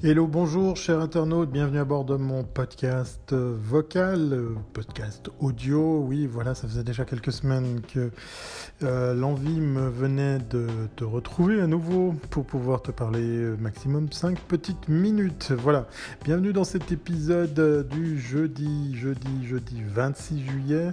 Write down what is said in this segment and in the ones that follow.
Hello, bonjour, chers internautes, bienvenue à bord de mon podcast vocal, podcast audio. Oui, voilà, ça faisait déjà quelques semaines que euh, l'envie me venait de te retrouver à nouveau pour pouvoir te parler euh, maximum 5 petites minutes. Voilà, bienvenue dans cet épisode du jeudi, jeudi, jeudi 26 juillet.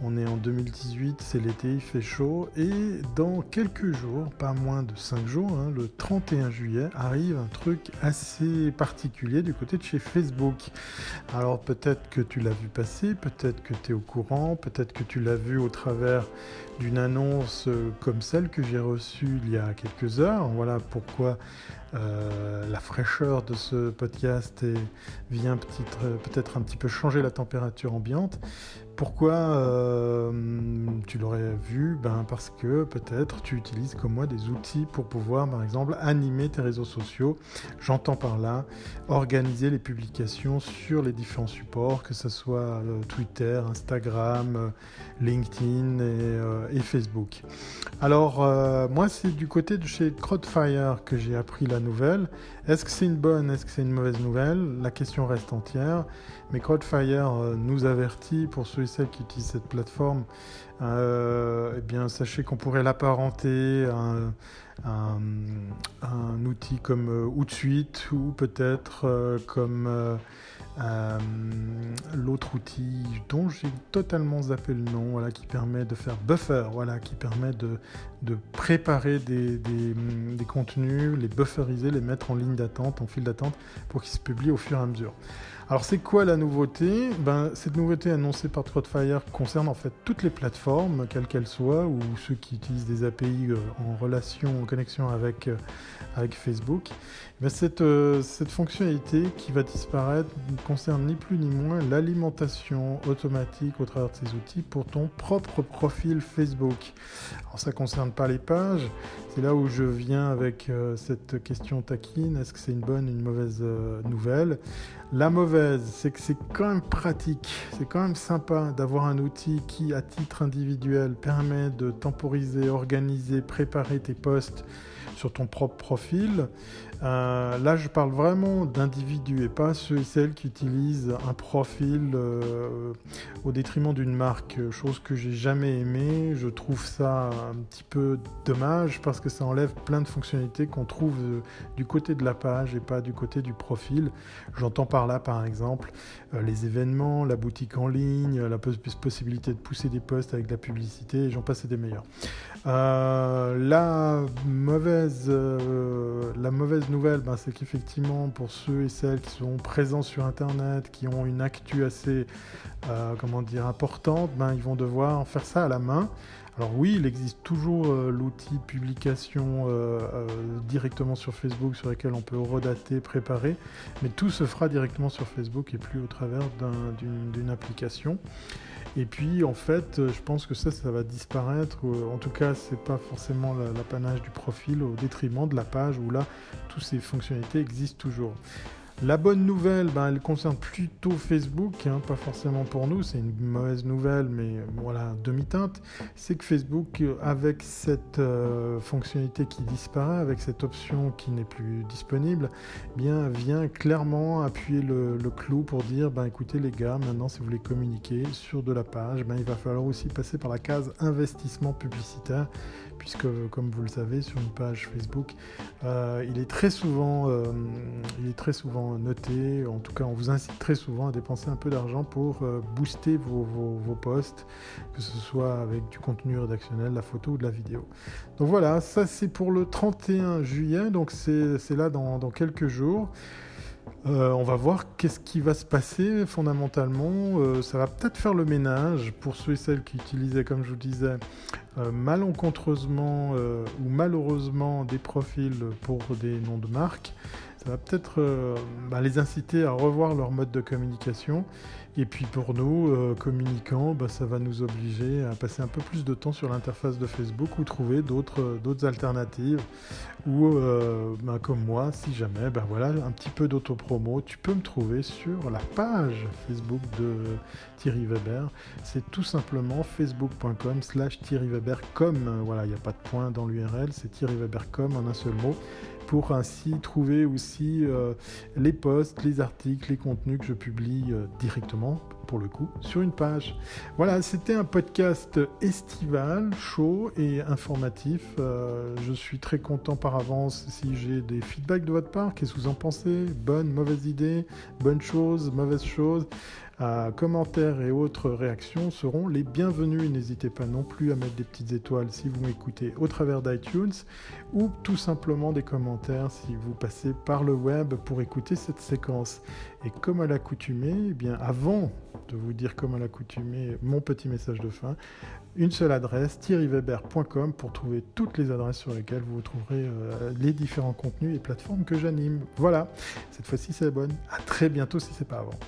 On est en 2018, c'est l'été, il fait chaud et dans quelques jours, pas moins de 5 jours, hein, le 31 juillet, arrive un truc assez particulier du côté de chez Facebook. Alors peut-être que tu l'as vu passer, peut-être que tu es au courant, peut-être que tu l'as vu au travers d'une annonce euh, comme celle que j'ai reçue il y a quelques heures. Voilà pourquoi euh, la fraîcheur de ce podcast vient peut-être un petit peu changer la température ambiante. Pourquoi euh, tu l'aurais vu? Ben Parce que peut-être tu utilises comme moi des outils pour pouvoir, par exemple, animer tes réseaux sociaux. J'entends par là organiser les publications sur les différents supports, que ce soit euh, Twitter, Instagram, euh, LinkedIn et, Facebook. Alors, moi, c'est du côté de chez Crowdfire que j'ai appris la nouvelle. Est-ce que c'est une bonne, est-ce que c'est une mauvaise nouvelle? La question reste entière. Mais Crowdfire nous avertit pour ceux celles qui utilisent cette plateforme, euh, eh bien, sachez qu'on pourrait l'apparenter à un, outil comme euh, Outsuite ou peut-être euh, comme l'autre outil dont j'ai totalement zappé le nom, voilà, qui permet de faire buffer, voilà, qui permet de, préparer des, des, contenus, les bufferiser, les mettre en ligne d'attente, en file d'attente, pour qu'ils se publient au fur et à mesure. Alors c'est quoi la nouveauté? Ben, Cette nouveauté annoncée par Trotfire concerne en fait toutes les plateformes, quelles qu'elles soient, ou ceux qui utilisent des API euh, en relation, en connexion avec, euh, avec Facebook. Ben, cette, euh, cette fonctionnalité qui va disparaître ne concerne ni plus ni moins l'alimentation automatique au travers de ces outils pour ton propre profil Facebook. Alors ça ne concerne pas les pages, c'est là où je viens avec cette question taquine, est-ce que c'est une bonne ou une mauvaise nouvelle? La mauvaise, c'est que c'est quand même pratique, c'est quand même sympa d'avoir un outil qui, à titre individuel, permet de temporiser, organiser, préparer tes posts sur ton propre profil. Euh, là, je parle vraiment d'individus et pas ceux et celles qui utilisent un profil euh, au détriment d'une marque, chose que j'ai jamais aimé. Je trouve ça un petit peu dommage parce que ça enlève plein de fonctionnalités qu'on trouve euh, du côté de la page et pas du côté du profil. J'entends par là, par exemple, les événements, la boutique en ligne, la possibilité de pousser des posts avec de la publicité, j'en passe des meilleurs. la mauvaise, la mauvaise nouvelle, ben, c'est qu'effectivement, pour ceux et celles qui sont présents sur Internet, qui ont une actu assez, euh, comment dire, importante, ben, ils vont devoir faire ça à la main. Alors oui, il existe toujours euh, l'outil publication euh, directement sur Facebook sur lequel on peut redater, préparer, mais tout se fera directement sur Facebook et plus au travers d'une application. Et puis, en fait, je pense que ça, ça va disparaître. En tout cas, c'est pas forcément l'apanage du profil au détriment de la page où là, toutes ces fonctionnalités existent toujours. La bonne nouvelle, ben, elle concerne plutôt Facebook, hein, pas forcément pour nous, c'est une mauvaise nouvelle, mais voilà, demi-teinte. C'est que Facebook, avec cette euh, fonctionnalité qui disparaît, avec cette option qui n'est plus disponible, eh bien, vient clairement appuyer le, clou pour dire, ben, écoutez les gars, maintenant si vous voulez communiquer sur de la page, ben, il va falloir aussi passer par la case investissement publicitaire puisque comme vous le savez sur une page Facebook, euh, il est très souvent, euh, il est très souvent noté. En tout cas, on vous incite très souvent à dépenser un peu d'argent pour euh, booster vos, vos, posts, que ce soit avec du contenu rédactionnel, la photo ou de la vidéo. Donc voilà, ça c'est pour le 31 juillet, donc c'est là dans, dans quelques jours. Euh, on va voir qu'est-ce qui va se passer fondamentalement. Euh, ça va peut-être faire le ménage pour ceux et celles qui utilisaient, comme je vous disais, malencontreusement ou malheureusement des profils pour des noms de marques. Ça va peut-être bah, les inciter à revoir leur mode de communication et puis pour nous, euh, communicants, bah, ça va nous obliger à passer un peu plus de temps sur l'interface de Facebook ou trouver d'autres euh, alternatives. Ou euh, bah, comme moi, si jamais, bah, voilà, un petit peu d'autopromo, tu peux me trouver sur la page Facebook de Thierry Weber. C'est tout simplement facebook.com slash Thierry Weber comme, voilà, il n'y a pas de point dans l'URL, c'est Thierry Weber comme en un seul mot. pour ainsi trouver aussi les posts, les articles, les contenus que je publie directement pour le coup, sur une page. Voilà, c'était un podcast estival, chaud et informatif. Euh, je suis très content par avance si j'ai des feedbacks de votre part. Qu'est-ce que vous en pensez? Bonne, mauvaise idée Bonne chose, mauvaise chose commentaires et autres réactions seront les bienvenus. N'hésitez pas non plus à mettre des petites étoiles si vous m'écoutez au travers d'iTunes ou tout simplement des commentaires si vous passez par le web pour écouter cette séquence. Et comme à l'accoutumée, eh bien avant de vous dire comme à l'accoutumée mon petit message de fin, une seule adresse, thierryweber.com pour trouver toutes les adresses sur lesquelles vous trouverez euh, les différents contenus et plateformes que j'anime. Voilà, cette fois-ci c'est la bonne. À très bientôt si c'est pas avant.